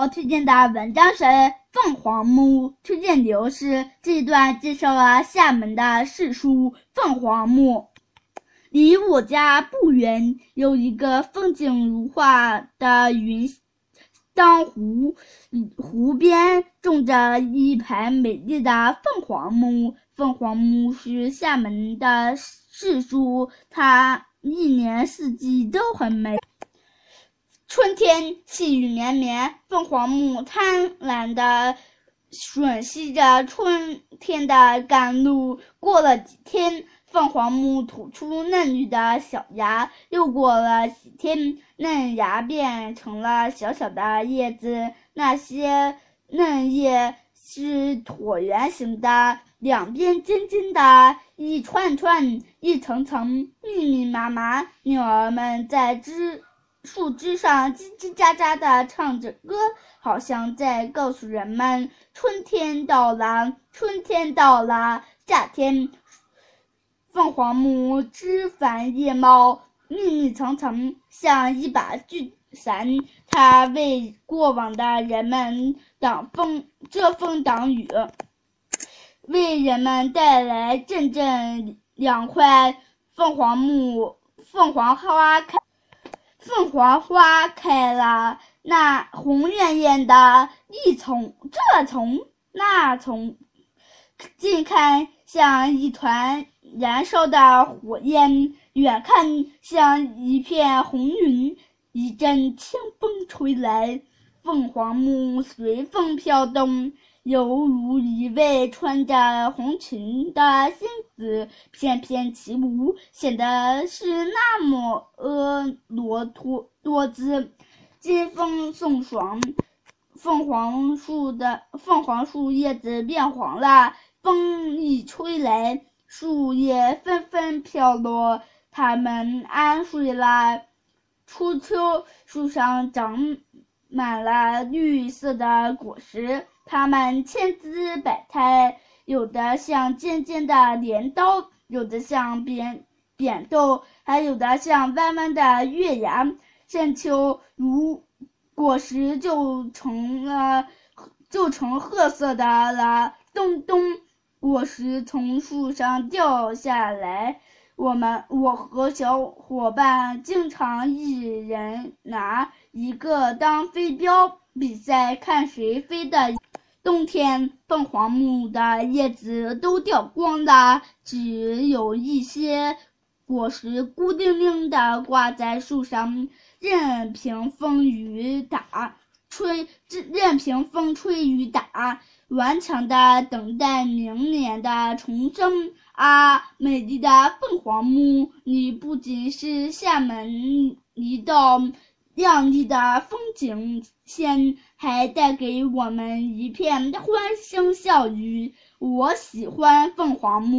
我推荐的文章是《凤凰木》，推荐理由是这一段介绍了厦门的市树凤凰木。离我家不远，有一个风景如画的云当湖，湖边种着一排美丽的凤凰木。凤凰木是厦门的市树，它一年四季都很美。春天细雨绵绵，凤凰木贪婪地吮吸着春天的甘露。过了几天，凤凰木吐出嫩绿的小芽，又过了几天，嫩芽变成了小小的叶子。那些嫩叶是椭圆形的，两边尖尖的，一串串，一层层，密密麻麻。鸟儿们在枝。树枝上叽叽喳喳地唱着歌，好像在告诉人们：春天到了，春天到了。夏天，凤凰木枝繁叶茂，密密层层，像一把巨伞，它为过往的人们挡风、遮风挡雨，为人们带来阵阵凉快。凤凰木，凤凰花开。凤凰花开了，那红艳艳的，一丛这丛那丛，近看像一团燃烧的火焰，远看像一片红云。一阵清风吹来，凤凰木随风飘动。犹如一位穿着红裙的仙子翩翩起舞，显得是那么婀娜多多姿。金风送爽，凤凰树的凤凰树叶子变黄了，风一吹来，树叶纷纷飘落，它们安睡了。初秋，树上长满了绿色的果实。它们千姿百态，有的像尖尖的镰刀，有的像扁扁豆，还有的像弯弯的月牙。深秋，如果实就成了，就成褐色的了。咚咚，果实从树上掉下来，我们我和小伙伴经常一人拿一个当飞镖，比赛看谁飞的。冬天，凤凰木的叶子都掉光了，只有一些果实孤零零地挂在树上，任凭风雨打吹，任凭风吹雨打，顽强地等待明年的重生。啊，美丽的凤凰木，你不仅是厦门一道。亮丽的风景线还带给我们一片欢声笑语。我喜欢凤凰木。